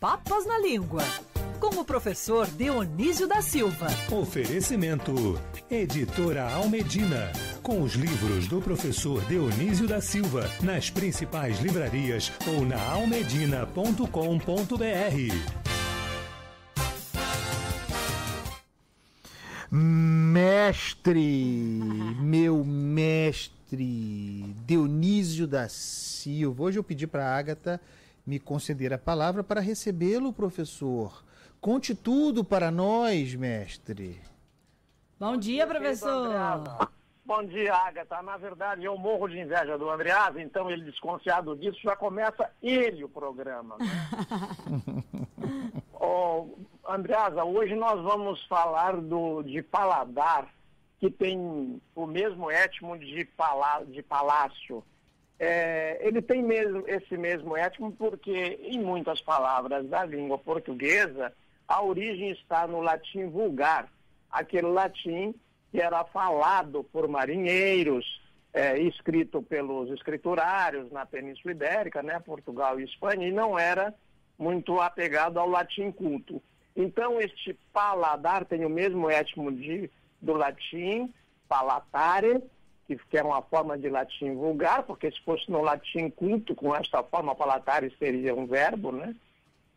Papas na Língua, com o professor Dionísio da Silva. Oferecimento: Editora Almedina. Com os livros do professor Dionísio da Silva, nas principais livrarias ou na almedina.com.br. Mestre, meu mestre, Dionísio da Silva. Hoje eu pedi para a Agatha me conceder a palavra para recebê-lo, professor. Conte tudo para nós, mestre. Bom dia, professor. Bom dia, Agatha. Na verdade, eu morro de inveja do Andreasa, então ele desconfiado disso, já começa ele o programa. Né? oh, Andreasa, hoje nós vamos falar do, de paladar, que tem o mesmo étimo de, palá, de palácio. É, ele tem mesmo esse mesmo étimo porque, em muitas palavras da língua portuguesa, a origem está no latim vulgar, aquele latim que era falado por marinheiros, é, escrito pelos escriturários na Península Ibérica, né, Portugal e Espanha, e não era muito apegado ao latim culto. Então, este paladar tem o mesmo étimo de, do latim, palatare, que, é uma forma de latim vulgar, porque se fosse no latim culto, com esta forma palatare seria um verbo, né?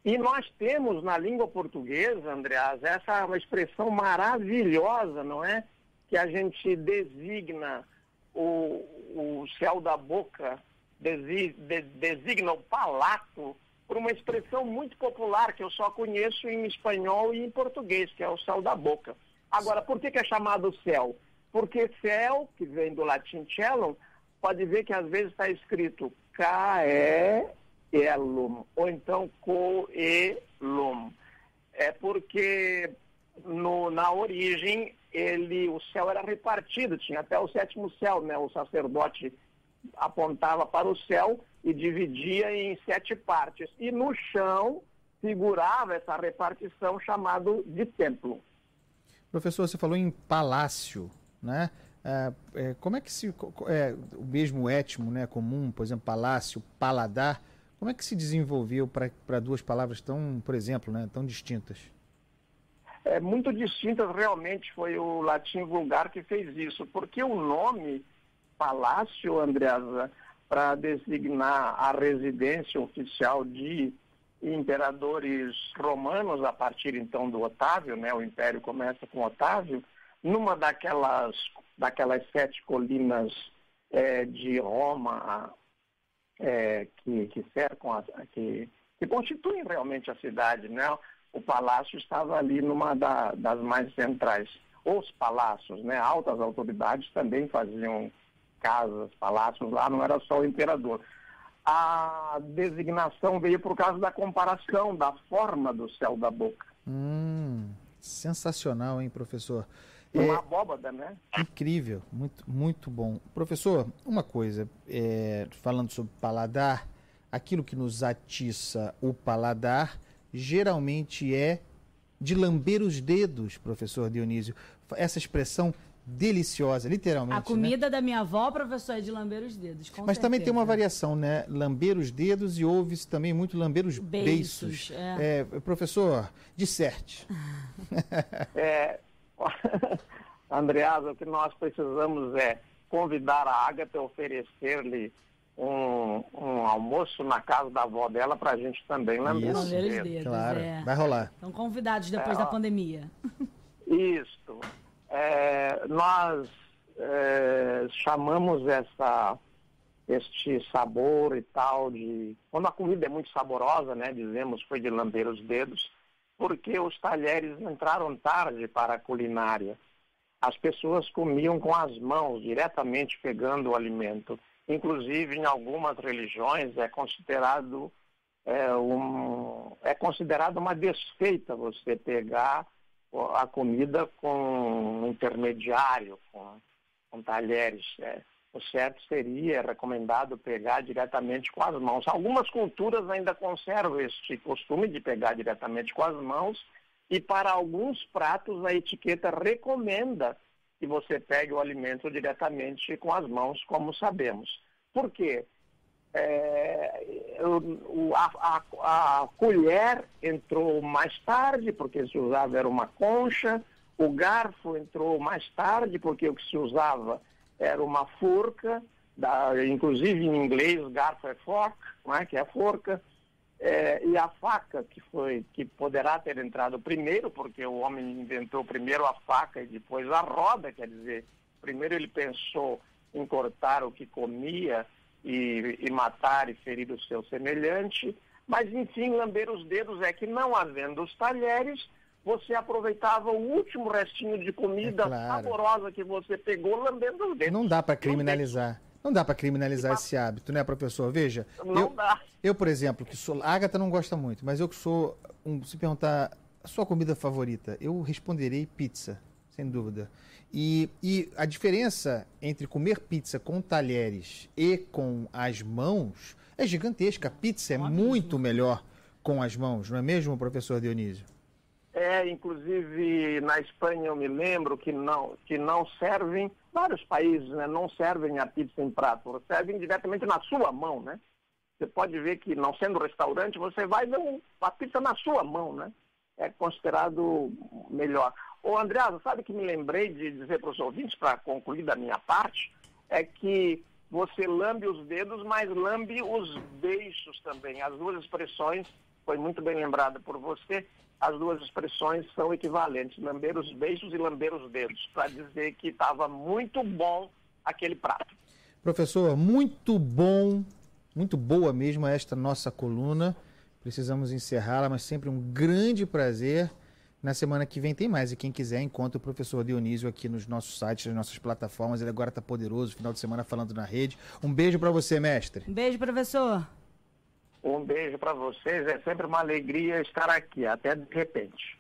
E nós temos na língua portuguesa, Andreas, essa é uma expressão maravilhosa, não é? Que a gente designa o, o céu da boca, desi, de, designa o palato, por uma expressão muito popular que eu só conheço em espanhol e em português, que é o céu da boca. Agora, por que, que é chamado céu? Porque céu, que vem do latim celum, pode ver que às vezes está escrito caelum, ou então coelum. É porque no, na origem ele, o céu era repartido, tinha até o sétimo céu, né? O sacerdote apontava para o céu e dividia em sete partes. E no chão figurava essa repartição chamado de templo. Professor, você falou em palácio né? É, é, como é que se é, o mesmo étimo, né, comum, por exemplo, palácio, paladar, como é que se desenvolveu para duas palavras tão, por exemplo, né, tão distintas? É muito distintas realmente foi o latim vulgar que fez isso, porque o nome palácio, Andreasa, para designar a residência oficial de imperadores romanos a partir então do Otávio, né? O império começa com Otávio numa daquelas, daquelas sete colinas é, de Roma é, que, que cercam, a, que, que constituem realmente a cidade, né? O palácio estava ali numa da, das mais centrais. Os palácios, né? Altas autoridades também faziam casas, palácios lá, não era só o imperador. A designação veio por causa da comparação da forma do céu da boca. Hum, sensacional, hein, professor? Uma é, abóbada, né? Incrível, muito, muito bom. Professor, uma coisa, é, falando sobre paladar, aquilo que nos atiça o paladar geralmente é de lamber os dedos, professor Dionísio. Essa expressão deliciosa, literalmente. A né? comida né? da minha avó, professor, é de lamber os dedos. Mas certeza. também tem uma variação, né? Lamber os dedos e ouve-se também muito lamber os beiços. beiços. É. É, professor, disserte. é, Andreasa, o que nós precisamos é convidar a Agatha a oferecer-lhe um, um, almoço na casa da avó dela para a gente também lamber os dedos. dedos. Claro, é. vai rolar. Estão convidados depois é, da pandemia. Isso. É, nós é, chamamos essa, este sabor e tal de... Quando a comida é muito saborosa, né, dizemos, foi de lamber os dedos, porque os talheres entraram tarde para a culinária. As pessoas comiam com as mãos, diretamente pegando o alimento. Inclusive, em algumas religiões, é considerado, é, um, é considerado uma desfeita você pegar a comida com um intermediário, com, com talheres. É o certo seria, é recomendado pegar diretamente com as mãos. Algumas culturas ainda conservam este costume de pegar diretamente com as mãos e para alguns pratos a etiqueta recomenda que você pegue o alimento diretamente com as mãos, como sabemos. Por quê? É, o, a, a, a, colher entrou mais tarde, porque se usava era uma concha, o garfo entrou mais tarde, porque o que se usava era uma forca, da, inclusive em inglês garfo é fork, não é? que é a forca, é, e a faca, que foi que poderá ter entrado primeiro, porque o homem inventou primeiro a faca e depois a roda, quer dizer, primeiro ele pensou em cortar o que comia e, e matar e ferir o seu semelhante, mas enfim, lamber os dedos é que não havendo os talheres, você aproveitava o último restinho de comida é claro. saborosa que você pegou lambendo os dedos. Não dá para criminalizar. Não dá para criminalizar esse hábito, né, professor? Veja. Não eu, dá. Eu, por exemplo, que sou. A Agatha não gosta muito, mas eu que sou. Um, se perguntar a sua comida favorita, eu responderei pizza, sem dúvida. E, e a diferença entre comer pizza com talheres e com as mãos é gigantesca. A pizza é muito melhor com as mãos, não é mesmo, professor Dionísio? É, inclusive na Espanha eu me lembro que não, que não servem, vários países né, não servem a pizza em prato, servem diretamente na sua mão, né? Você pode ver que não sendo restaurante, você vai dar a pizza na sua mão, né? É considerado melhor. Ô Andreasa, sabe que me lembrei de dizer para os ouvintes, para concluir da minha parte, é que você lambe os dedos, mas lambe os beiços também. As duas expressões, foi muito bem lembrada por você, as duas expressões são equivalentes, lamber os beijos e lamber os dedos, para dizer que estava muito bom aquele prato. Professor, muito bom, muito boa mesmo esta nossa coluna. Precisamos encerrá-la, mas sempre um grande prazer. Na semana que vem tem mais. E quem quiser, encontra o professor Dionísio aqui nos nossos sites, nas nossas plataformas. Ele agora está poderoso, final de semana falando na rede. Um beijo para você, mestre. Um beijo, professor. Um beijo para vocês. É sempre uma alegria estar aqui. Até de repente.